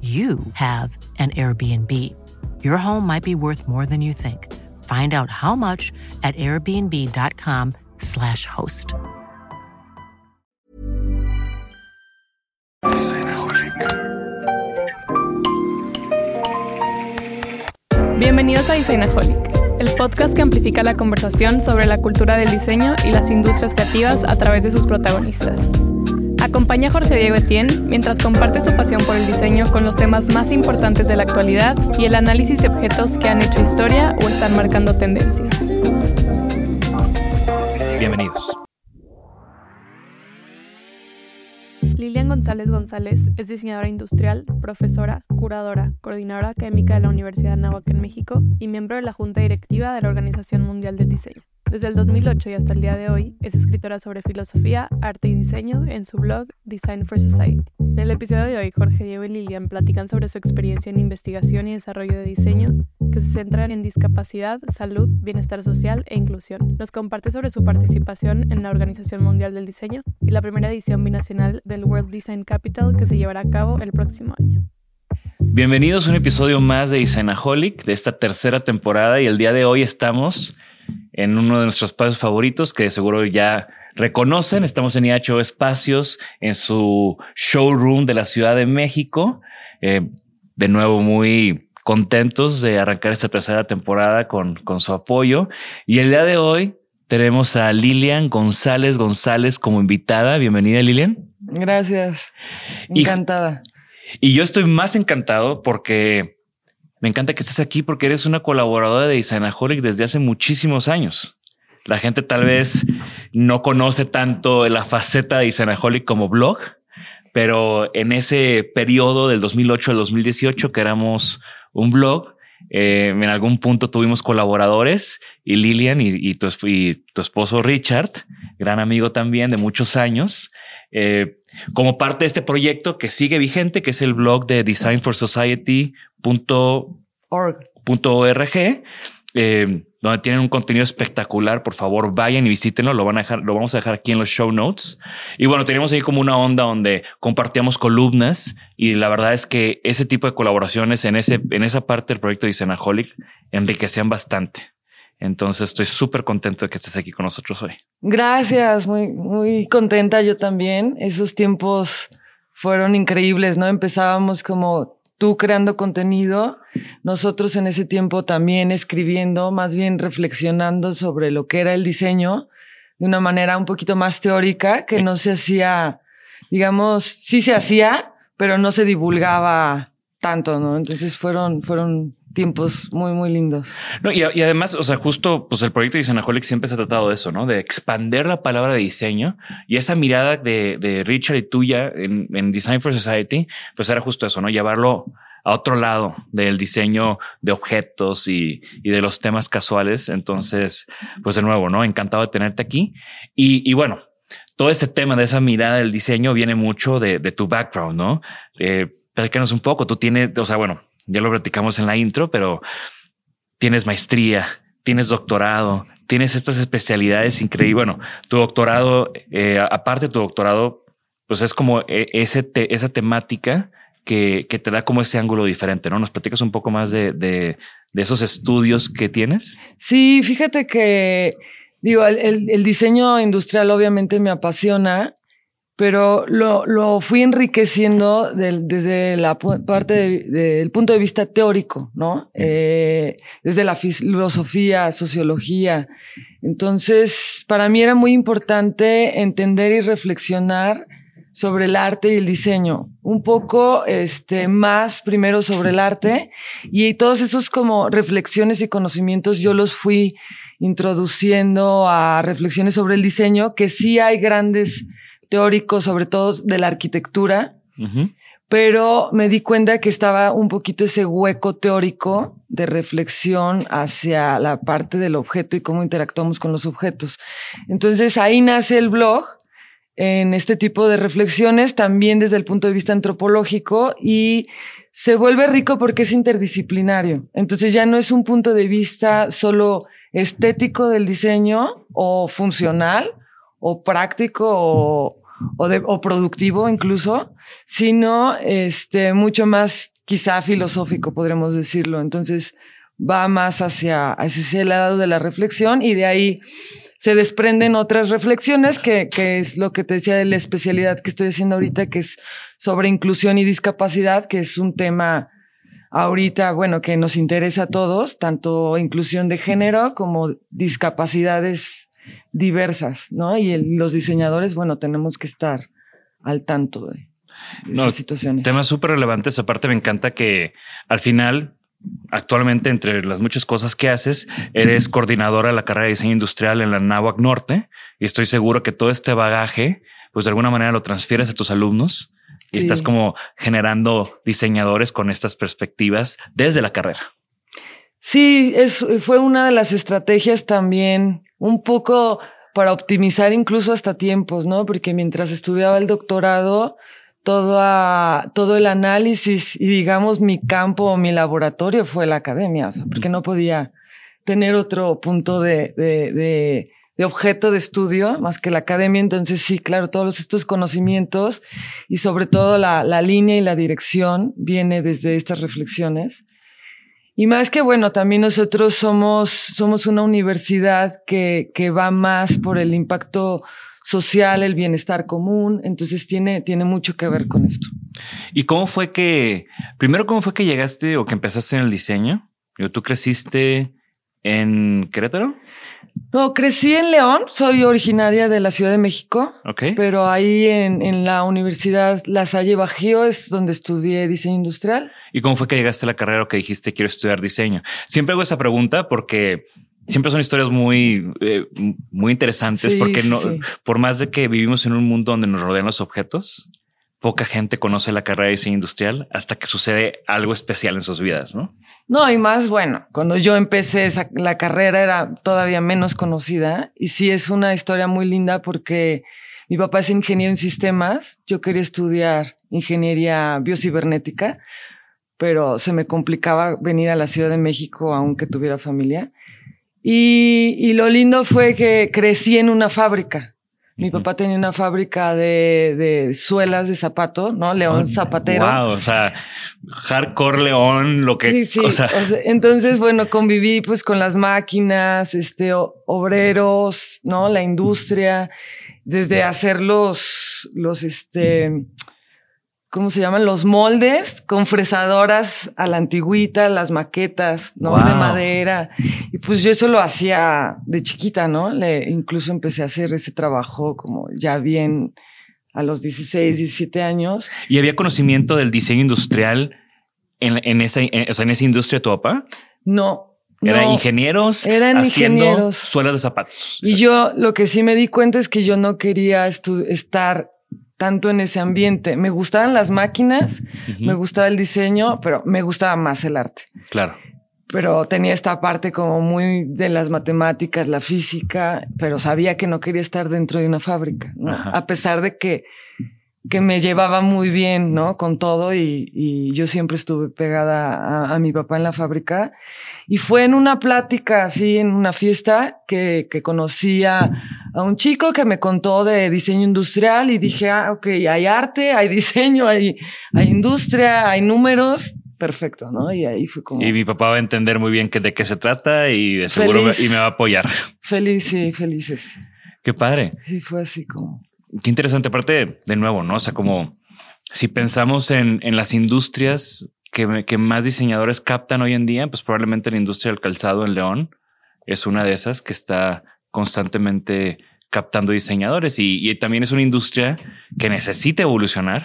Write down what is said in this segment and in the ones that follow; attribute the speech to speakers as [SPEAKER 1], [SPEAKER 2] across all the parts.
[SPEAKER 1] you have an Airbnb. Your home might be worth more than you think. Find out how much at airbnb.com/slash host.
[SPEAKER 2] Bienvenidos a Designaholic, el podcast que amplifica la conversación sobre la cultura del diseño y las industrias creativas a través de sus protagonistas. Acompaña a Jorge Diego Etienne mientras comparte su pasión por el diseño con los temas más importantes de la actualidad y el análisis de objetos que han hecho historia o están marcando tendencias.
[SPEAKER 3] Bienvenidos.
[SPEAKER 2] Lilian González González es diseñadora industrial, profesora, curadora, coordinadora académica de la Universidad de Anáhuac en México y miembro de la Junta Directiva de la Organización Mundial del Diseño. Desde el 2008 y hasta el día de hoy, es escritora sobre filosofía, arte y diseño en su blog Design for Society. En el episodio de hoy, Jorge Diego y Lilian platican sobre su experiencia en investigación y desarrollo de diseño, que se centran en discapacidad, salud, bienestar social e inclusión. Nos comparte sobre su participación en la Organización Mundial del Diseño y la primera edición binacional del World Design Capital que se llevará a cabo el próximo año.
[SPEAKER 3] Bienvenidos a un episodio más de Designaholic de esta tercera temporada y el día de hoy estamos en uno de nuestros espacios favoritos que seguro ya reconocen. Estamos en IHO Espacios, en su showroom de la Ciudad de México. Eh, de nuevo, muy contentos de arrancar esta tercera temporada con, con su apoyo. Y el día de hoy tenemos a Lilian González González como invitada. Bienvenida, Lilian.
[SPEAKER 4] Gracias. Encantada.
[SPEAKER 3] Y, y yo estoy más encantado porque me encanta que estés aquí porque eres una colaboradora de Designaholic desde hace muchísimos años. La gente tal vez no conoce tanto la faceta de Designaholic como blog, pero en ese periodo del 2008 al 2018 que éramos un blog, eh, en algún punto tuvimos colaboradores y Lilian y, tu, esposo Richard, gran amigo también de muchos años, eh, como parte de este proyecto que sigue vigente, que es el blog de Design for Society .org, eh, donde tienen un contenido espectacular. Por favor, vayan y visítenlo. Lo van a dejar, lo vamos a dejar aquí en los show notes. Y bueno, tenemos ahí como una onda donde compartíamos columnas y la verdad es que ese tipo de colaboraciones en ese, en esa parte del proyecto de Cenaholic enriquecían bastante. Entonces estoy súper contento de que estés aquí con nosotros hoy.
[SPEAKER 4] Gracias, muy, muy contenta yo también. Esos tiempos fueron increíbles, ¿no? Empezábamos como tú creando contenido, nosotros en ese tiempo también escribiendo, más bien reflexionando sobre lo que era el diseño de una manera un poquito más teórica, que no se hacía, digamos, sí se hacía, pero no se divulgaba tanto, ¿no? Entonces fueron, fueron tiempos muy, muy lindos.
[SPEAKER 3] No, y, además, o sea, justo pues el proyecto de Designaholic siempre se ha tratado de eso, ¿no? De expander la palabra de diseño y esa mirada de, Richard y tuya en, Design for Society, pues era justo eso, ¿no? Llevarlo a otro lado del diseño de objetos y, de los temas casuales. Entonces, pues de nuevo, ¿no? Encantado de tenerte aquí. Y, bueno, todo ese tema de esa mirada del diseño viene mucho de, de tu background, ¿no? Eh, platícanos un poco. Tú tienes, o sea, bueno, ya lo platicamos en la intro, pero tienes maestría, tienes doctorado, tienes estas especialidades increíbles. Bueno, tu doctorado, eh, aparte de tu doctorado, pues es como eh, ese esa temática que, que, te da como ese ángulo diferente, ¿no? ¿Nos platicas un poco más de, de, esos estudios que tienes?
[SPEAKER 4] Sí, fíjate que, digo, el diseño industrial obviamente me apasiona pero lo, lo fui enriqueciendo desde la parte del punto de vista teórico, ¿no? Eh, desde la filosofía, sociología. Entonces, para mí era muy importante entender y reflexionar sobre el arte y el diseño. Un poco, este, más primero sobre el arte y todos esos como reflexiones y conocimientos yo los fui introduciendo a reflexiones sobre el diseño, que sí hay grandes teórico, sobre todo de la arquitectura, pero me di cuenta que estaba un poquito ese hueco teórico de reflexión hacia la parte del objeto y cómo interactuamos con los objetos. Entonces ahí nace el blog en este tipo de reflexiones, también desde el punto de vista antropológico y se vuelve rico porque es interdisciplinario. Entonces ya no es un punto de vista solo estético del diseño o funcional, o práctico o, o, productivo incluso, sino este, mucho más quizá filosófico, podremos decirlo. Entonces va más hacia, hacia ese lado de la reflexión y de ahí se desprenden otras reflexiones que, que es lo que te decía de la especialidad que estoy haciendo ahorita, que es sobre inclusión y discapacidad, que es un tema ahorita, bueno, que nos interesa a todos, tanto inclusión de género como discapacidades diversas, ¿no? Y los diseñadores, bueno, tenemos que estar al tanto de, esas situaciones.
[SPEAKER 3] Temas súper relevantes. Aparte, me encanta que al final Actualmente, entre las muchas cosas que haces, eres coordinadora de la carrera de diseño industrial en la NAWAC Norte y estoy seguro que todo este bagaje, pues de alguna manera lo transfieres a tus alumnos y estás como generando diseñadores con estas perspectivas desde la carrera.
[SPEAKER 4] Sí, es, fue una de las estrategias también un poco para optimizar incluso hasta tiempos, ¿no? Porque mientras estudiaba el doctorado, todo, todo el análisis y digamos mi campo o mi laboratorio fue la academia, o sea, porque no podía tener otro punto de, de, de, de objeto de estudio más que la academia. Entonces sí, claro, todos estos conocimientos y sobre todo la, la línea y la dirección viene desde estas reflexiones. Y más que bueno, también nosotros somos, somos una universidad que, que va más por el impacto social, el bienestar común. Entonces tiene, tiene mucho que ver con esto.
[SPEAKER 3] ¿Y cómo fue que, primero, cómo fue que llegaste o que empezaste en el diseño? ¿Tú creciste en Querétaro?
[SPEAKER 4] No, crecí en León, soy originaria de la Ciudad de México.
[SPEAKER 3] Ok.
[SPEAKER 4] Pero ahí en, en la Universidad La Salle Bajío es donde estudié diseño industrial.
[SPEAKER 3] ¿Y cómo fue que llegaste a la carrera o que dijiste quiero estudiar diseño? Siempre hago esa pregunta porque siempre son historias muy, eh, muy interesantes
[SPEAKER 4] Sí,
[SPEAKER 3] porque no,
[SPEAKER 4] sí.
[SPEAKER 3] por más de que vivimos en un mundo donde nos rodean los objetos, poca gente conoce la carrera de diseño industrial hasta que sucede algo especial en sus vidas, ¿no?
[SPEAKER 4] No, y más, bueno, cuando yo empecé esa, la carrera era todavía menos conocida y sí es una historia muy linda porque mi papá es ingeniero en sistemas, yo quería estudiar ingeniería biocibernética, pero se me complicaba venir a la Ciudad de México aunque tuviera familia. Y, y lo lindo fue que crecí en una fábrica. Mi papá tenía una fábrica de, de suelas de zapato, ¿no? León Zapatero.
[SPEAKER 3] Wow, o sea, hardcore León, lo que,
[SPEAKER 4] Sí, sí.
[SPEAKER 3] o sea,
[SPEAKER 4] O sea, entonces, bueno, conviví pues con las máquinas, este, obreros, ¿no? La industria, desde hacer los, los, este, ¿cómo se llaman? Los moldes con fresadoras a la antigüita, las maquetas, ¿no?
[SPEAKER 3] Wow.
[SPEAKER 4] De madera. Y pues yo eso lo hacía de chiquita, ¿no? Le, incluso empecé a hacer ese trabajo como ya bien a los 16, 17 años.
[SPEAKER 3] y había conocimiento del diseño industrial en, en esa, en, o sea, en esa industria tu papá.
[SPEAKER 4] No.
[SPEAKER 3] Eran
[SPEAKER 4] no.
[SPEAKER 3] ingenieros
[SPEAKER 4] Eran
[SPEAKER 3] haciendo
[SPEAKER 4] ingenieros.
[SPEAKER 3] suelas de zapatos.
[SPEAKER 4] Y yo lo que sí me di cuenta es que yo no quería estar tanto en ese ambiente. Me gustaban las máquinas, me gustaba el diseño, pero me gustaba más el arte.
[SPEAKER 3] Claro.
[SPEAKER 4] Pero tenía esta parte como muy de las matemáticas, la física, pero sabía que no quería estar dentro de una fábrica. A pesar de que que me llevaba muy bien, ¿no? Con todo y, y yo siempre estuve pegada a, a, mi papá en la fábrica. Y fue en una plática, así, en una fiesta, que, que conocí a, a un chico que me contó de diseño industrial y dije, ah, ok, hay arte, hay diseño, hay, hay industria, hay números, perfecto, ¿no? Y ahí fue como...
[SPEAKER 3] Y mi papá va a entender muy bien que de qué se trata y de seguro me, y me va a apoyar.
[SPEAKER 4] Feliz, sí, felices.
[SPEAKER 3] Qué padre.
[SPEAKER 4] Sí, fue así como...
[SPEAKER 3] Qué interesante. Aparte, de nuevo, ¿no? O sea, como si pensamos en, en las industrias que, más diseñadores captan hoy en día, pues probablemente la industria del calzado en León es una de esas que está constantemente captando diseñadores y, también es una industria que necesita evolucionar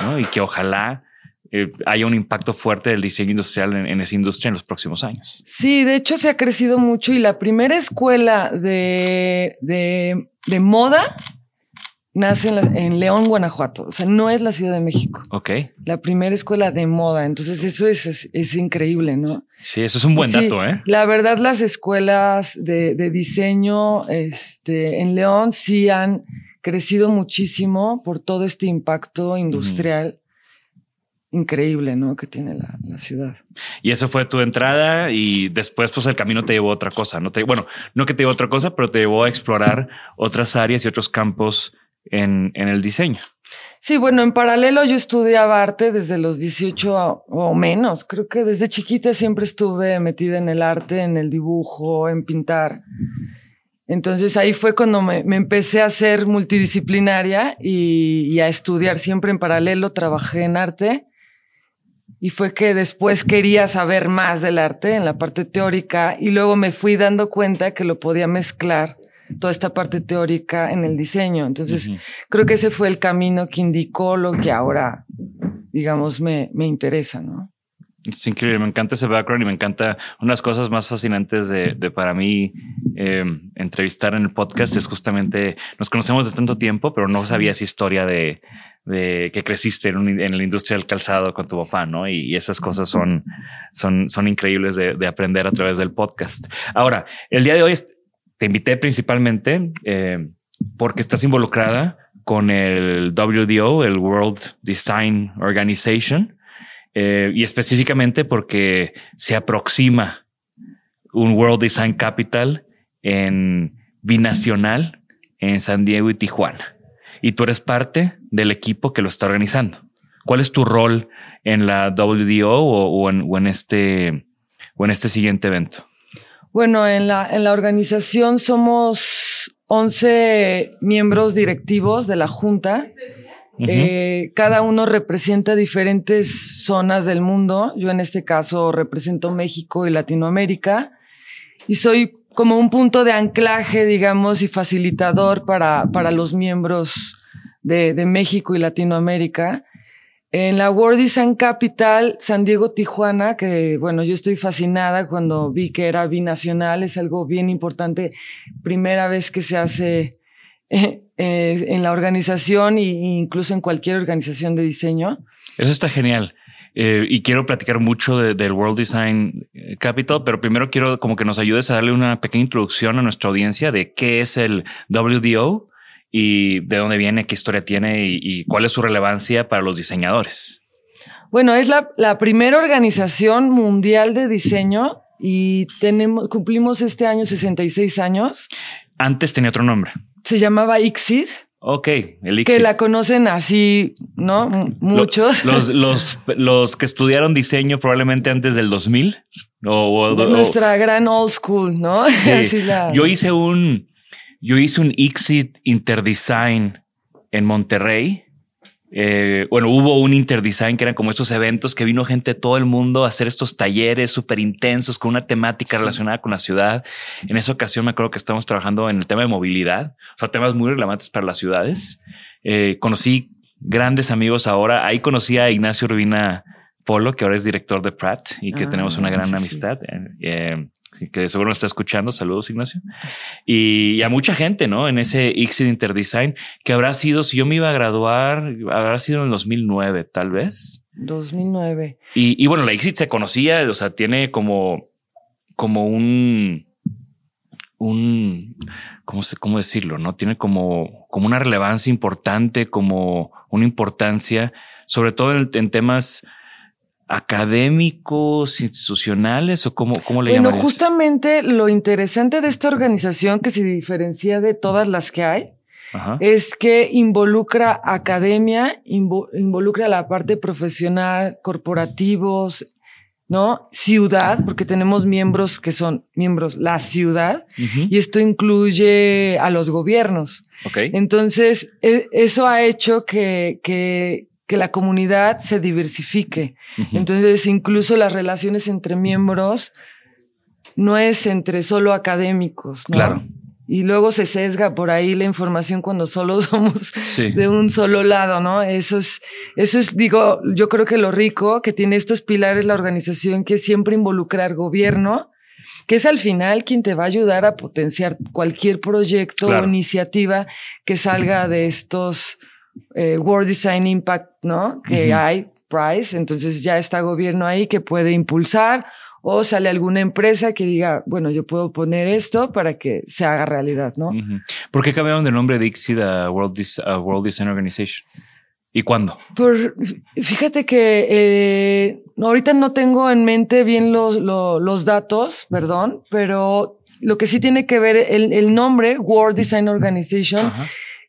[SPEAKER 3] ¿no? y que ojalá eh, haya un impacto fuerte del diseño industrial en, esa industria en los próximos años.
[SPEAKER 4] Sí, de hecho se ha crecido mucho y la primera escuela de, de moda nace en, la, en, León, Guanajuato. O sea, no es la Ciudad de México.
[SPEAKER 3] Ok.
[SPEAKER 4] La primera escuela de moda. Entonces, eso es, es, es increíble, ¿no?
[SPEAKER 3] Sí, eso es un buen
[SPEAKER 4] sí,
[SPEAKER 3] dato, ¿eh?
[SPEAKER 4] La verdad, las escuelas de, de, diseño este, en León sí han crecido muchísimo por todo este impacto industrial. Mm increíble, ¿no? Que tiene la, la, ciudad.
[SPEAKER 3] Y eso fue tu entrada y después pues el camino te llevó a otra cosa, ¿no? Te, bueno, no que te llevó a otra cosa, pero te llevó a explorar otras áreas y otros campos en, el diseño.
[SPEAKER 4] Sí, bueno, en paralelo yo estudiaba arte desde los 18 o menos. Creo que desde chiquita siempre estuve metida en el arte, en el dibujo, en pintar. Entonces ahí fue cuando me, me empecé a ser multidisciplinaria y, y, a estudiar siempre en paralelo. Trabajé en arte y fue que después quería saber más del arte en la parte teórica y luego me fui dando cuenta que lo podía mezclar toda esta parte teórica en el diseño. Entonces, uh -huh. creo que ese fue el camino que indicó lo que ahora, digamos, me, me interesa, ¿no?
[SPEAKER 3] Es increíble, me encanta ese background y me encanta unas cosas más fascinantes de, de para mí eh, entrevistar en el podcast es justamente nos conocemos de tanto tiempo, pero no sabía esa historia de, de que creciste en, un, en, la industria del calzado con tu papá, ¿no? Y, y esas cosas son, son, son increíbles de, de, aprender a través del podcast. Ahora, el día de hoy te invité principalmente eh, porque estás involucrada con el WDO, el World Design Organization, eh, y específicamente porque se aproxima un World Design Capital en binacional en San Diego y Tijuana. Y tú eres parte del equipo que lo está organizando. ¿Cuál es tu rol en la WDO o, en, este o en este siguiente evento?
[SPEAKER 4] Bueno, en la, en la organización somos 11 miembros directivos de la Junta. Uh -huh. eh, cada uno representa diferentes zonas del mundo. Yo en este caso represento México y Latinoamérica y soy como un punto de anclaje, digamos, y facilitador para, para los miembros de, de México y Latinoamérica. En la World Design Capital, San Diego, Tijuana, que bueno, yo estoy fascinada cuando vi que era binacional, es algo bien importante, primera vez que se hace eh, eh, en la organización e incluso en cualquier organización de diseño.
[SPEAKER 3] Eso está genial. Eh, y quiero platicar mucho de, del World Design Capital, pero primero quiero como que nos ayudes a darle una pequeña introducción a nuestra audiencia de qué es el WDO y de dónde viene, qué historia tiene y, y cuál es su relevancia para los diseñadores.
[SPEAKER 4] Bueno, es la, la primera organización mundial de diseño y tenemos, cumplimos este año 66 años.
[SPEAKER 3] Antes tenía otro nombre
[SPEAKER 4] se llamaba ICSID.
[SPEAKER 3] Ok, el ICSID.
[SPEAKER 4] Que la conocen así, ¿no? Muchos.
[SPEAKER 3] Los, los, los, los que estudiaron diseño probablemente antes del 2000. O, o,
[SPEAKER 4] nuestra gran old school, ¿no?
[SPEAKER 3] Sí. así la... Yo hice un, yo hice un ICSID Interdesign en Monterrey. Eh, bueno, hubo un interdesign que eran como estos eventos que vino gente de todo el mundo a hacer estos talleres súper intensos con una temática sí. relacionada con la ciudad. En esa ocasión me acuerdo que estamos trabajando en el tema de movilidad, o sea, temas muy relevantes para las ciudades. Eh, conocí grandes amigos ahora. Ahí conocí a Ignacio Urbina Polo, que ahora es director de Pratt y que ah, tenemos una gran sí, amistad. Sí. Eh, que seguro nos está escuchando. Saludos, Ignacio. Y, y, a mucha gente, ¿no? En ese ICSID Interdesign, que habrá sido, si yo me iba a graduar, habrá sido en el 2009, tal vez.
[SPEAKER 4] 2009.
[SPEAKER 3] Y, y bueno, la ICSID se conocía, o sea, tiene como, como un, un, ¿cómo, se, cómo decirlo? No tiene como, como una relevancia importante, como una importancia, sobre todo en, temas académicos, institucionales o cómo, cómo le
[SPEAKER 4] Bueno, justamente lo interesante de esta organización que se diferencia de todas las que hay es que involucra academia, involucra la parte profesional, corporativos, ¿no? Ciudad, porque tenemos miembros que son miembros la ciudad y esto incluye a los gobiernos. Entonces, e, eso ha hecho que, que, que la comunidad se diversifique. Entonces, incluso las relaciones entre miembros no es entre solo académicos, ¿no?
[SPEAKER 3] Claro
[SPEAKER 4] y luego se sesga por ahí la información cuando solo somos de un solo lado, ¿no? Eso es, eso es, digo, yo creo que lo rico que tiene estos pilares la organización, que es siempre involucrar gobierno, que es al final quien te va a ayudar a potenciar cualquier proyecto o iniciativa que salga de estos eh, World Design Impact, ¿no? Que hay, Price, entonces ya está gobierno ahí que puede impulsar o sale alguna empresa que diga, bueno, yo puedo poner esto para que se haga realidad, ¿no?
[SPEAKER 3] ¿Por qué cambiaron de nombre de ICSID a World, World Design Organization? ¿Y cuándo?
[SPEAKER 4] Por, fíjate que eh, ahorita no tengo en mente bien los, los, datos, perdón, pero lo que sí tiene que ver el, el nombre World Design Organization.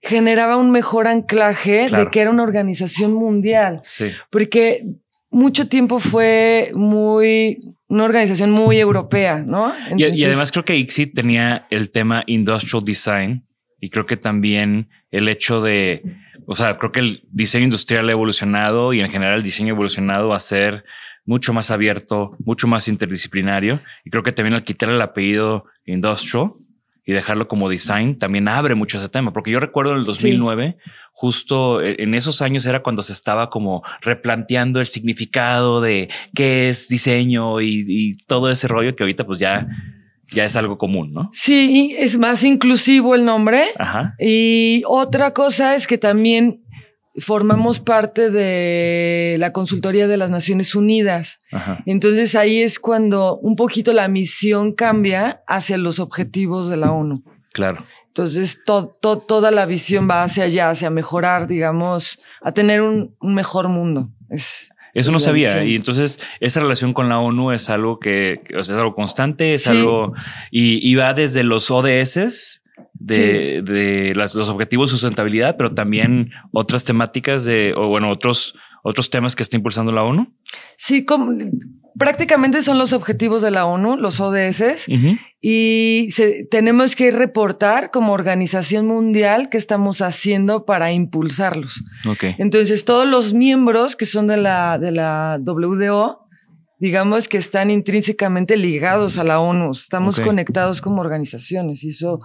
[SPEAKER 4] Generaba un mejor anclaje de que era una organización mundial.
[SPEAKER 3] Sí.
[SPEAKER 4] Porque mucho tiempo fue muy una organización muy europea, ¿no?
[SPEAKER 3] y, además creo que ICSI tenía el tema industrial design y creo que también el hecho de, o sea, creo que el diseño industrial ha evolucionado y en general el diseño ha evolucionado a ser mucho más abierto, mucho más interdisciplinario. Y creo que también al quitar el apellido industrial, y dejarlo como design también abre mucho ese tema, porque yo recuerdo en el 2009, justo e, en esos años era cuando se estaba como replanteando el significado de qué es diseño y, todo ese rollo que ahorita pues ya ya es algo común, ¿no?
[SPEAKER 4] Sí, es más inclusivo el nombre.
[SPEAKER 3] Ajá.
[SPEAKER 4] Y otra cosa es que también formamos parte de la consultoría de las Naciones Unidas. Entonces ahí es cuando un poquito la misión cambia hacia los objetivos de la ONU.
[SPEAKER 3] Claro.
[SPEAKER 4] Entonces toda la visión va hacia allá, hacia mejorar, digamos, a tener un, mejor mundo.
[SPEAKER 3] eso no sabía. Y entonces esa relación con la ONU es algo que, es algo constante, es algo y, y, va desde los ODS de, los objetivos de sustentabilidad, pero también otras temáticas de, o bueno, otros, otros temas que está impulsando la ONU.
[SPEAKER 4] Sí, como, prácticamente son los objetivos de la ONU, los ODS, y tenemos que reportar como organización mundial qué estamos haciendo para impulsarlos. Entonces, todos los miembros que son de la, de la WDO, digamos que están intrínsecamente ligados a la ONU, estamos conectados como organizaciones y eso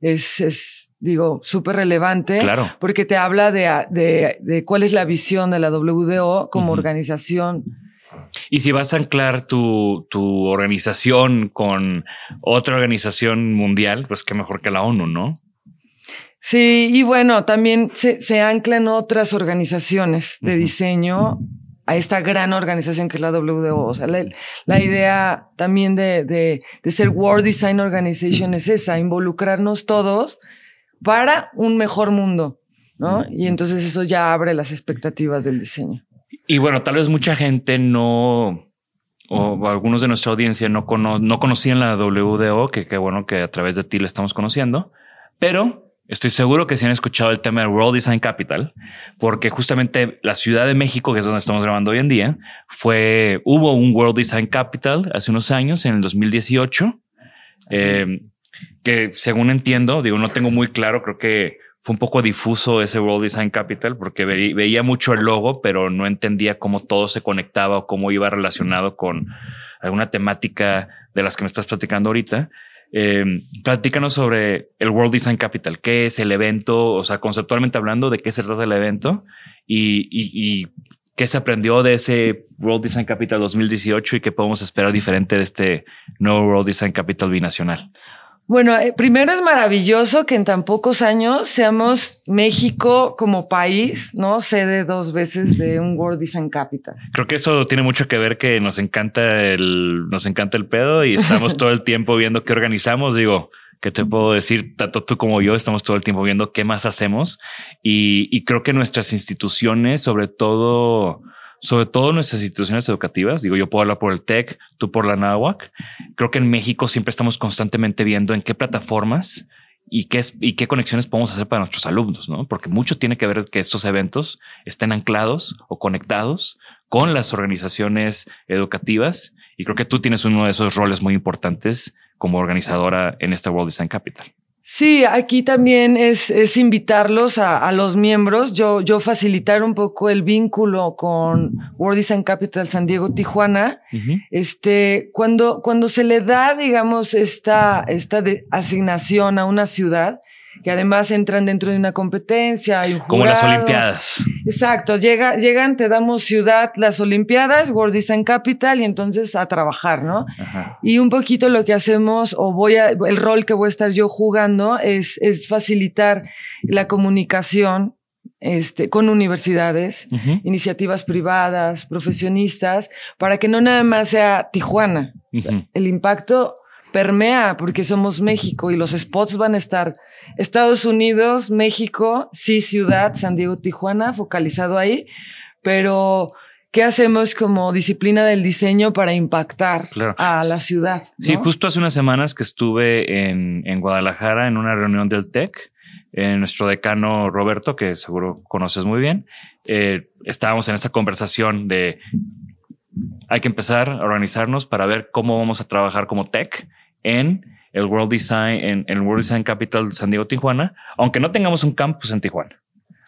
[SPEAKER 4] es, es digo, súper relevante.
[SPEAKER 3] Claro.
[SPEAKER 4] Porque te habla de, de, de, cuál es la visión de la WDO como organización.
[SPEAKER 3] Y si vas a anclar tu, tu organización con otra organización mundial, pues qué mejor que la ONU, ¿no?
[SPEAKER 4] Sí, y bueno, también se, se anclan otras organizaciones de diseño a esta gran organización que es la WDO. O sea, la, idea también de, de, de, ser World Design Organization es esa, involucrarnos todos para un mejor mundo, ¿no? Y entonces eso ya abre las expectativas del diseño.
[SPEAKER 3] Y bueno, tal vez mucha gente no, o algunos de nuestra audiencia no, no conocían la WDO, que qué bueno que a través de ti la estamos conociendo, pero Estoy seguro que si han escuchado el tema del World Design Capital, porque justamente la Ciudad de México, que es donde estamos grabando hoy en día, fue, hubo un World Design Capital hace unos años, en el 2018, eh, que según entiendo, digo, no tengo muy claro, creo que fue un poco difuso ese World Design Capital porque veía mucho el logo, pero no entendía cómo todo se conectaba o cómo iba relacionado con alguna temática de las que me estás platicando ahorita. Eh, platícanos sobre el World Design Capital. ¿Qué es el evento? O sea, conceptualmente hablando, ¿de qué se trata el evento? Y, qué se aprendió de ese World Design Capital 2018 y qué podemos esperar diferente de este nuevo World Design Capital binacional.
[SPEAKER 4] Bueno, eh, primero es maravilloso que en tan pocos años seamos México como país, ¿no? Sede dos veces de un World Design Capital.
[SPEAKER 3] Creo que eso tiene mucho que ver que nos encanta el, nos encanta el pedo y estamos todo el tiempo viendo qué organizamos. Digo, que te puedo decir, tanto tú como yo estamos todo el tiempo viendo qué más hacemos y, creo que nuestras instituciones, sobre todo, sobre todo nuestras instituciones educativas, digo, yo puedo hablar por el TEC, tú por la NAWAC, creo que en México siempre estamos constantemente viendo en qué plataformas y qué, y qué conexiones podemos hacer para nuestros alumnos, ¿no? Porque mucho tiene que ver que estos eventos estén anclados o conectados con las organizaciones educativas. Y creo que tú tienes uno de esos roles muy importantes como organizadora en esta World Design Capital.
[SPEAKER 4] Sí, aquí también es, es invitarlos a, los miembros, yo, yo facilitar un poco el vínculo con World Design Capital San Diego, Tijuana. Este, cuando, cuando se le da, digamos, esta, esta asignación a una ciudad, que además entran dentro de una competencia. Hay un
[SPEAKER 3] Como las Olimpiadas.
[SPEAKER 4] Exacto, llega, llegan, te damos ciudad, las Olimpiadas, World Design Capital y entonces a trabajar, ¿no? Y un poquito lo que hacemos o voy a, el rol que voy a estar yo jugando es, es facilitar la comunicación este, con universidades, iniciativas privadas, profesionistas, para que no nada más sea Tijuana. El impacto permea porque somos México y los spots van a estar Estados Unidos, México, sí, ciudad, San Diego, Tijuana, focalizado ahí, pero ¿qué hacemos como disciplina del diseño para impactar a la ciudad?
[SPEAKER 3] Sí, justo hace unas semanas que estuve en, en Guadalajara en una reunión del TEC, eh, nuestro decano Roberto, que seguro conoces muy bien, eh, estábamos en esa conversación de hay que empezar a organizarnos para ver cómo vamos a trabajar como tech en el World Design, en, el World Design Capital San Diego, Tijuana, aunque no tengamos un campus en Tijuana.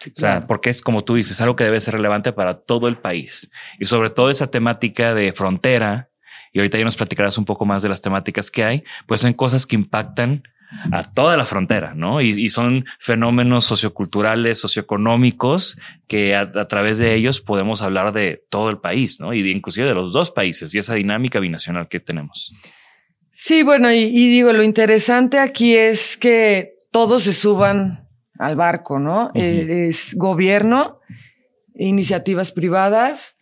[SPEAKER 3] O sea, porque es como tú dices, algo que debe ser relevante para todo el país y sobre todo esa temática de frontera. Y ahorita ya nos platicarás un poco más de las temáticas que hay, pues son cosas que impactan a toda la frontera, ¿no? Y, son fenómenos socioculturales, socioeconómicos que a, través de ellos podemos hablar de todo el país, ¿no? Y de, inclusive de los dos países y esa dinámica binacional que tenemos.
[SPEAKER 4] Sí, bueno, y, digo, lo interesante aquí es que todos se suban al barco, ¿no? Eh, es gobierno, iniciativas privadas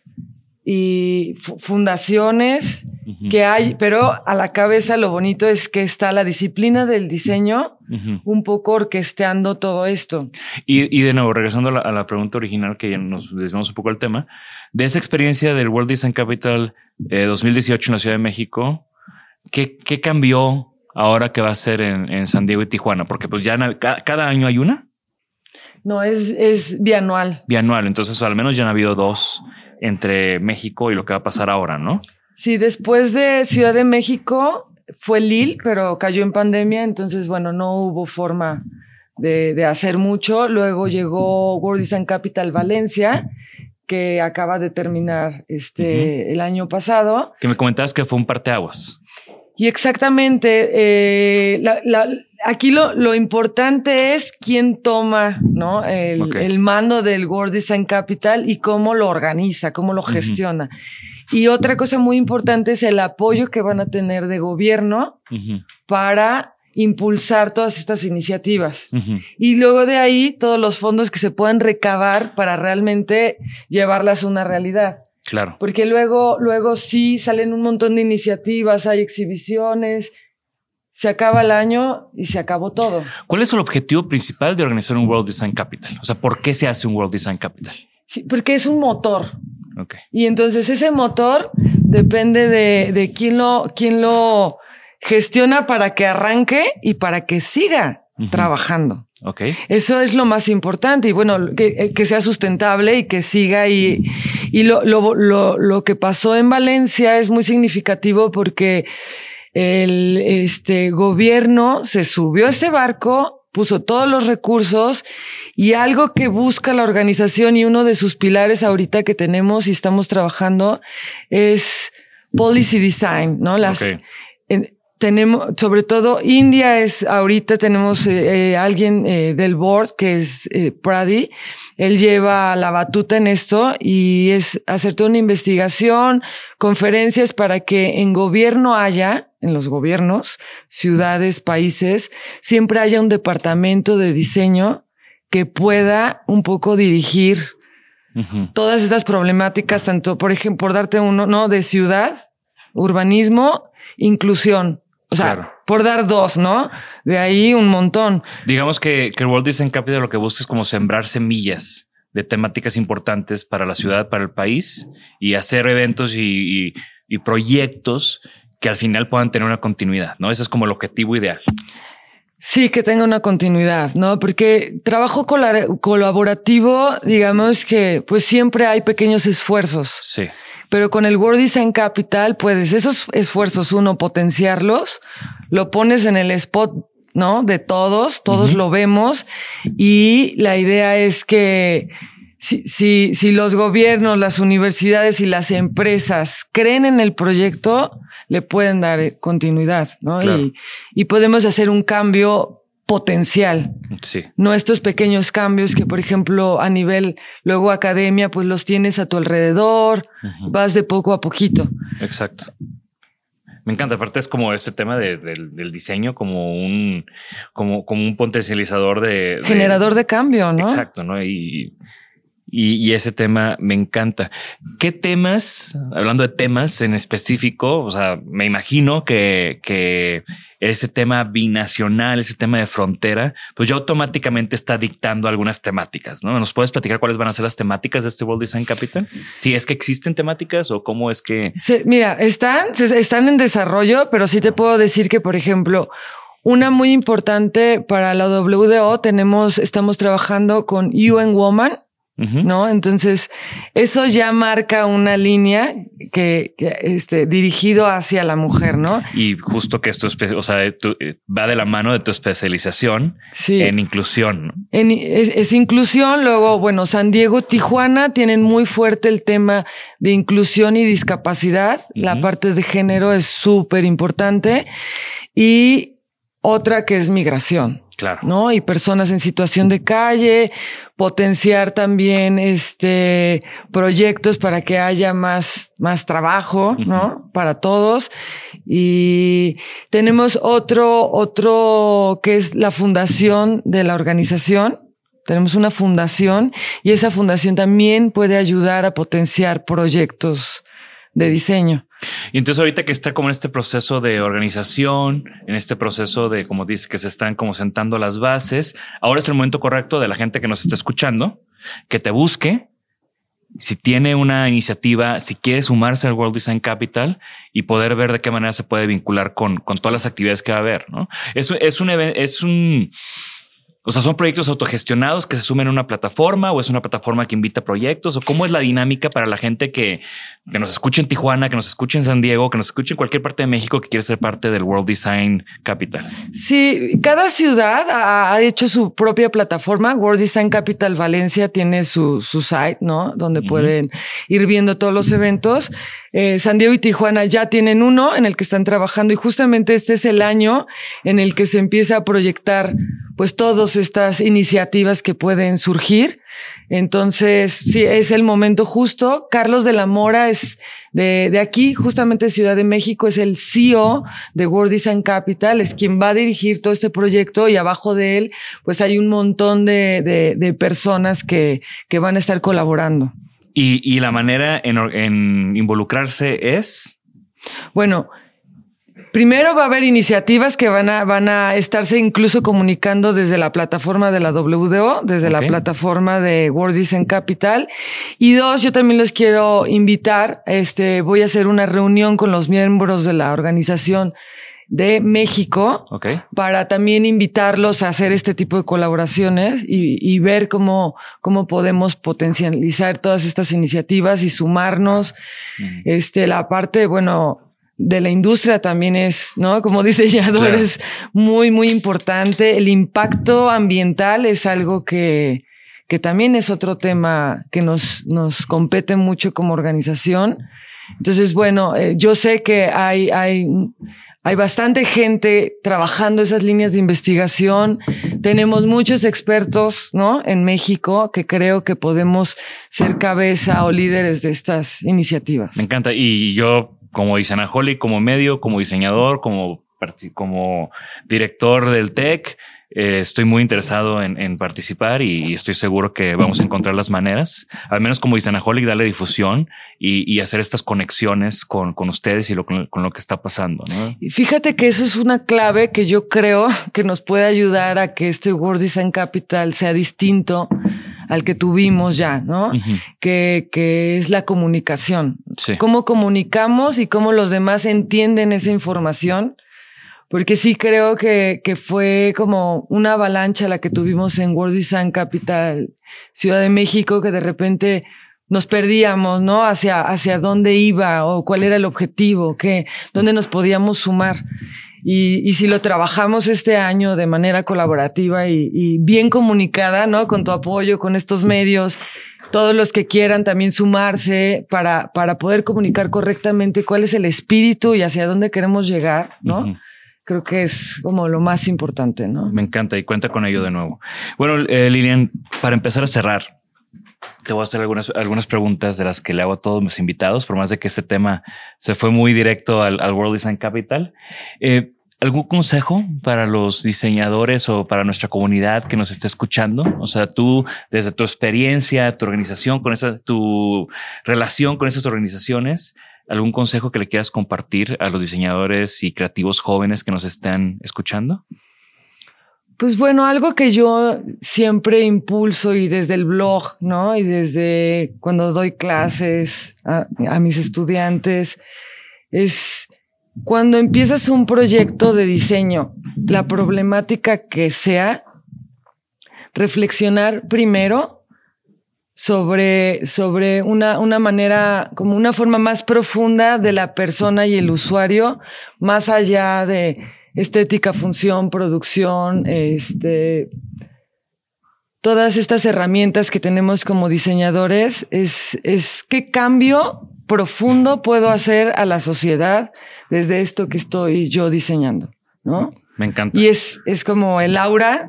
[SPEAKER 4] y fundaciones que hay, pero a la cabeza lo bonito es que está la disciplina del diseño un poco orquesteando todo esto.
[SPEAKER 3] Y, de nuevo, regresando a la, pregunta original que ya nos desviamos un poco el tema, de esa experiencia del World Design Capital 2018 eh, en la Ciudad de México, ¿qué, qué cambió ahora que va a ser en, San Diego y Tijuana? Porque pues ya cada, año hay una.
[SPEAKER 4] No, es, es bianual.
[SPEAKER 3] Bianual. Entonces, al menos ya han habido dos entre México y lo que va a pasar ahora, ¿no?
[SPEAKER 4] Sí, después de Ciudad de México fue Lille, pero cayó en pandemia, entonces, bueno, no hubo forma de, de hacer mucho. Luego llegó World Design Capital Valencia que acaba de terminar este el año pasado.
[SPEAKER 3] Que me comentabas que fue un parteaguas.
[SPEAKER 4] Y exactamente, eh, aquí lo, lo, importante es quién toma ¿no? el, el, mando del World Design Capital y cómo lo organiza, cómo lo gestiona. Y otra cosa muy importante es el apoyo que van a tener de gobierno para impulsar todas estas iniciativas. Y luego de ahí todos los fondos que se puedan recabar para realmente llevarlas a una realidad.
[SPEAKER 3] Claro.
[SPEAKER 4] Porque luego, luego sí salen un montón de iniciativas, hay exhibiciones, se acaba el año y se acabó todo.
[SPEAKER 3] ¿Cuál es el objetivo principal de organizar un World Design Capital? O sea, ¿por qué se hace un World Design Capital?
[SPEAKER 4] Sí, porque es un motor. Okay. Y entonces ese motor depende de, de quién lo, quién lo gestiona para que arranque y para que siga trabajando.
[SPEAKER 3] Okay.
[SPEAKER 4] Eso es lo más importante y bueno, que, eh, que sea sustentable y que siga y, y lo, lo, lo, lo que pasó en Valencia es muy significativo porque el este gobierno se subió a ese barco, puso todos los recursos y algo que busca la organización y uno de sus pilares ahorita que tenemos y estamos trabajando es policy design, ¿no? Las, tenemos, sobre todo India es, ahorita tenemos eh, eh, alguien eh, del board que es Pradi, él lleva la batuta en esto y es hacer toda una investigación, conferencias para que en gobierno haya, en los gobiernos, ciudades, países, siempre haya un departamento de diseño que pueda un poco dirigir todas estas problemáticas, tanto, por ejemplo, por darte uno, ¿no? De ciudad, urbanismo, inclusión. O sea, por dar dos, ¿no? De ahí un montón.
[SPEAKER 3] Digamos que, que World Design Capital lo que busca es como sembrar semillas de temáticas importantes para la ciudad, para el país y hacer eventos y, y proyectos que al final puedan tener una continuidad, ¿no? Ese es como el objetivo ideal.
[SPEAKER 4] Sí, que tenga una continuidad, ¿no? Porque trabajo colaborativo, digamos que pues siempre hay pequeños esfuerzos.
[SPEAKER 3] Sí.
[SPEAKER 4] Pero con el World Design Capital puedes esos esfuerzos, uno, potenciarlos, lo pones en el spot, ¿no? De todos, todos lo vemos y la idea es que si, si, si los gobiernos, las universidades y las empresas creen en el proyecto, le pueden dar eh, continuidad, ¿no? Y, y podemos hacer un cambio potencial.
[SPEAKER 3] Sí.
[SPEAKER 4] No estos pequeños cambios que, por ejemplo, a nivel luego academia, pues los tienes a tu alrededor, vas de poco a poquito.
[SPEAKER 3] Exacto. Me encanta. Aparte es como este tema de, del diseño como un, como, como un potencializador de, de,
[SPEAKER 4] generador de cambio, ¿no?
[SPEAKER 3] Exacto, ¿no? Y y, ese tema me encanta. ¿Qué temas, hablando de temas en específico, o sea, me imagino que, que ese tema binacional, ese tema de frontera, pues ya automáticamente está dictando algunas temáticas, ¿no? ¿Nos puedes platicar cuáles van a ser las temáticas de este World Design Capital? Si es que existen temáticas o cómo es que...
[SPEAKER 4] mira, están, están en desarrollo, pero sí te puedo decir que, por ejemplo, una muy importante para la WDO tenemos, estamos trabajando con UN Woman, ¿no? Entonces, eso ya marca una línea que, que, este, dirigido hacia la mujer, ¿no?
[SPEAKER 3] Y justo que esto es, o sea, tu, eh, va de la mano de tu especialización en inclusión. ¿no?
[SPEAKER 4] En, es, es, inclusión, luego, bueno, San Diego, Tijuana tienen muy fuerte el tema de inclusión y discapacidad. Uh -huh. La parte de género es súper importante. Y otra que es migración.
[SPEAKER 3] Claro.
[SPEAKER 4] ¿No? Y personas en situación de calle, potenciar también este proyectos para que haya más, más trabajo, uh -huh. ¿no? Para todos. Y tenemos otro, otro que es la fundación de la organización. Tenemos una fundación y esa fundación también puede ayudar a potenciar proyectos de diseño.
[SPEAKER 3] Y entonces ahorita que está como en este proceso de organización, en este proceso de, como dices, que se están como sentando las bases, ahora es el momento correcto de la gente que nos está escuchando, que te busque, si tiene una iniciativa, si quiere sumarse al World Design Capital y poder ver de qué manera se puede vincular con, con todas las actividades que va a haber, ¿no? Eso es un evento, es un o sea, son proyectos autogestionados que se sumen a una plataforma o es una plataforma que invita proyectos o cómo es la dinámica para la gente que, que nos escuche en Tijuana, que nos escuche en San Diego, que nos escuche en cualquier parte de México que quiere ser parte del World Design Capital.
[SPEAKER 4] Sí, cada ciudad ha, ha hecho su propia plataforma. World Design Capital Valencia tiene su, su site, ¿no? Donde uh -huh. pueden ir viendo todos los eventos. Eh, San Diego y Tijuana ya tienen uno en el que están trabajando y justamente este es el año en el que se empieza a proyectar pues todas estas iniciativas que pueden surgir. Entonces, sí, es el momento justo. Carlos de la Mora es de, de aquí, justamente Ciudad de México, es el CEO de World Design Capital, es quien va a dirigir todo este proyecto y abajo de él, pues hay un montón de, de, de personas que, que van a estar colaborando.
[SPEAKER 3] Y, y la manera en, en involucrarse es.
[SPEAKER 4] Bueno, Primero va a haber iniciativas que van a, van a estarse incluso comunicando desde la plataforma de la WDO, desde okay. la plataforma de World Design Capital. Y dos, yo también los quiero invitar. Este, voy a hacer una reunión con los miembros de la organización de México
[SPEAKER 3] okay.
[SPEAKER 4] para también invitarlos a hacer este tipo de colaboraciones y, y, ver cómo, cómo podemos potencializar todas estas iniciativas y sumarnos. Mm. Este, la parte, bueno, de la industria también es, ¿no? Como diseñador claro. es muy, muy importante. El impacto ambiental es algo que, que también es otro tema que nos, nos compete mucho como organización. Entonces, bueno, eh, yo sé que hay, hay, hay bastante gente trabajando esas líneas de investigación. Tenemos muchos expertos, ¿no? En México que creo que podemos ser cabeza o líderes de estas iniciativas.
[SPEAKER 3] Me encanta. Y yo como Isanaholic, como medio, como diseñador, como, como director del TEC, eh, estoy muy interesado en, participar y, estoy seguro que vamos a encontrar las maneras, al menos como dice Anaholic, darle difusión y, hacer estas conexiones con, ustedes y con, lo que está pasando.
[SPEAKER 4] Y fíjate que eso es una clave que yo creo que nos puede ayudar a que este World Design Capital sea distinto al que tuvimos ya, ¿no? que, que es la comunicación. Cómo comunicamos y cómo los demás entienden esa información porque sí creo que, que fue como una avalancha la que tuvimos en World Design Capital, Ciudad de México, que de repente nos perdíamos, ¿no? Hacia, hacia dónde iba o cuál era el objetivo, qué, dónde nos podíamos sumar. Y, y si lo trabajamos este año de manera colaborativa y, y bien comunicada, ¿no? Con tu apoyo, con estos medios, todos los que quieran también sumarse para, para poder comunicar correctamente cuál es el espíritu y hacia dónde queremos llegar, ¿no? creo que es como lo más importante, ¿no?
[SPEAKER 3] Me encanta y cuenta con ello de nuevo. Bueno, eh, Lilian, para empezar a cerrar, te voy a hacer algunas, algunas preguntas de las que le hago a todos mis invitados, por más de que este tema se fue muy directo al, World Design Capital. Eh, ¿Algún consejo para los diseñadores o para nuestra comunidad que nos esté escuchando? O sea, tú, desde tu experiencia, tu organización, con esa, tu relación con esas organizaciones, ¿Algún consejo que le quieras compartir a los diseñadores y creativos jóvenes que nos están escuchando?
[SPEAKER 4] Pues bueno, algo que yo siempre impulso y desde el blog, ¿no? Y desde cuando doy clases a, mis estudiantes, es cuando empiezas un proyecto de diseño, la problemática que sea, reflexionar primero sobre, sobre una, una manera, como una forma más profunda de la persona y el usuario, más allá de estética, función, producción, este, todas estas herramientas que tenemos como diseñadores, es, es qué cambio profundo puedo hacer a la sociedad desde esto que estoy yo diseñando, ¿no?
[SPEAKER 3] Me encanta.
[SPEAKER 4] Y es, es como el aura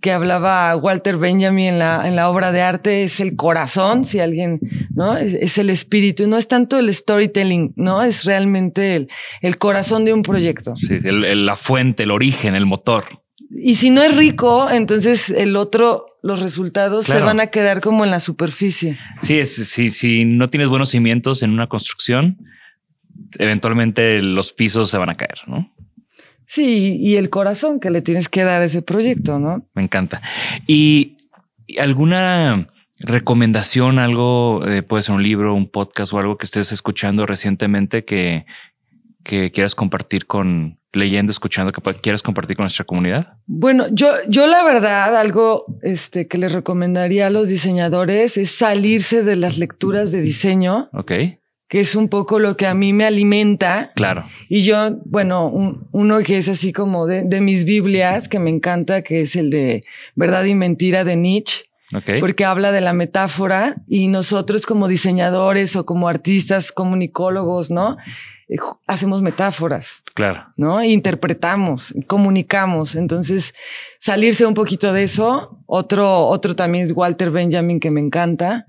[SPEAKER 4] que hablaba Walter Benjamin en la, en la obra de arte, es el corazón, si alguien, ¿no? Es, el espíritu, no es tanto el storytelling, ¿no? Es realmente el, el corazón de un proyecto.
[SPEAKER 3] Sí, la fuente, el origen, el motor.
[SPEAKER 4] Y si no es rico, entonces el otro, los resultados se van a quedar como en la superficie.
[SPEAKER 3] Sí, es, si, si no tienes buenos cimientos en una construcción, eventualmente los pisos se van a caer, ¿no?
[SPEAKER 4] Sí, y el corazón que le tienes que dar a ese proyecto, ¿no?
[SPEAKER 3] Me encanta. ¿Y alguna recomendación, algo, eh, puede ser un libro, un podcast o algo que estés escuchando recientemente que, que quieras compartir con, leyendo, escuchando, que quieras compartir con nuestra comunidad?
[SPEAKER 4] Bueno, yo, yo la verdad, algo este, que les recomendaría a los diseñadores es salirse de las lecturas de diseño.
[SPEAKER 3] Ok
[SPEAKER 4] que es un poco lo que a mí me alimenta.
[SPEAKER 3] Claro.
[SPEAKER 4] Y yo, bueno, uno que es así como de, de, mis Biblias, que me encanta, que es el de Verdad y Mentira de Nietzsche.
[SPEAKER 3] Okay.
[SPEAKER 4] Porque habla de la metáfora y nosotros como diseñadores o como artistas, comunicólogos, ¿no? Eh, hacemos metáforas.
[SPEAKER 3] Claro.
[SPEAKER 4] ¿No? interpretamos, comunicamos. Entonces, salirse un poquito de eso. Otro, otro también es Walter Benjamin, que me encanta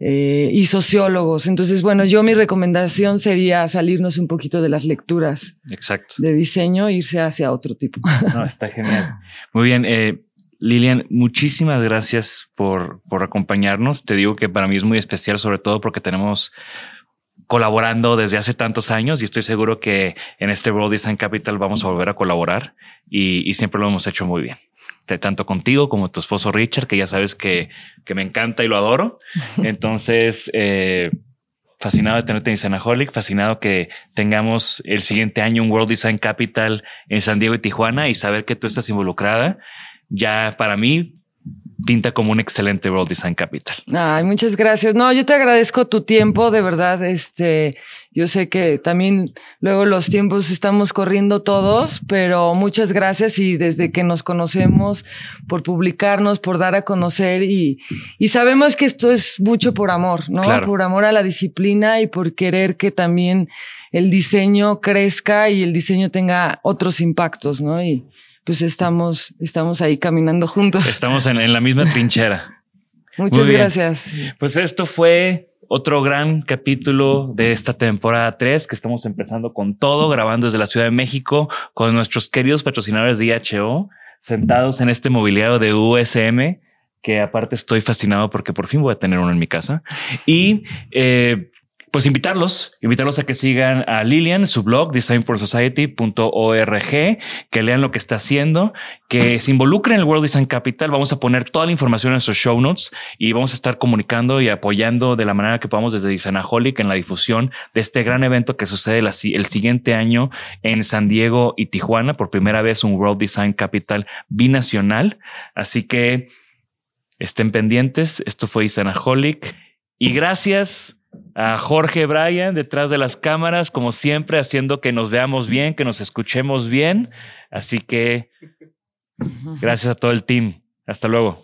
[SPEAKER 4] eh, y sociólogos. Entonces, bueno, yo mi recomendación sería salirnos un poquito de las lecturas
[SPEAKER 3] Exacto.
[SPEAKER 4] de diseño, irse hacia otro tipo.
[SPEAKER 3] No, está genial. Muy bien. Eh, Lilian, muchísimas gracias por, por acompañarnos. Te digo que para mí es muy especial, sobre todo porque tenemos colaborando desde hace tantos años y estoy seguro que en este World Design Capital vamos a volver a colaborar y siempre lo hemos hecho muy bien tanto contigo como tu esposo Richard, que ya sabes que, que me encanta y lo adoro. Entonces, eh, fascinado de tenerte en Sanaholic, fascinado que tengamos el siguiente año un World Design Capital en San Diego y Tijuana y saber que tú estás involucrada. Ya para mí pinta como un excelente World Design Capital.
[SPEAKER 4] Ay, muchas gracias. No, yo te agradezco tu tiempo, de verdad. Este, yo sé que también luego los tiempos estamos corriendo todos, pero muchas gracias y desde que nos conocemos, por publicarnos, por dar a conocer y, y sabemos que esto es mucho por amor, ¿no? Por amor a la disciplina y por querer que también el diseño crezca y el diseño tenga otros impactos, ¿no? Y, pues estamos, estamos ahí caminando juntos.
[SPEAKER 3] Estamos en, la misma trinchera.
[SPEAKER 4] Muchas gracias.
[SPEAKER 3] Pues esto fue otro gran capítulo de esta temporada 3 que estamos empezando con todo, grabando desde la Ciudad de México con nuestros queridos patrocinadores de IHO. sentados en este mobiliario de USM, que aparte estoy fascinado porque por fin voy a tener uno en mi casa. Y eh, pues invitarlos, invitarlos a que sigan a Lilian, su blog designforsociety.org, que lean lo que está haciendo, que se involucren en el World Design Capital. Vamos a poner toda la información en sus show notes y vamos a estar comunicando y apoyando de la manera que podamos desde Designaholic en la difusión de este gran evento que sucede el siguiente año en San Diego y Tijuana. Por primera vez un World Design Capital binacional. Así que estén pendientes. Esto fue Designaholic y gracias a Jorge Bryan detrás de las cámaras, como siempre, haciendo que nos veamos bien, que nos escuchemos bien. Así que gracias a todo el team. Hasta luego.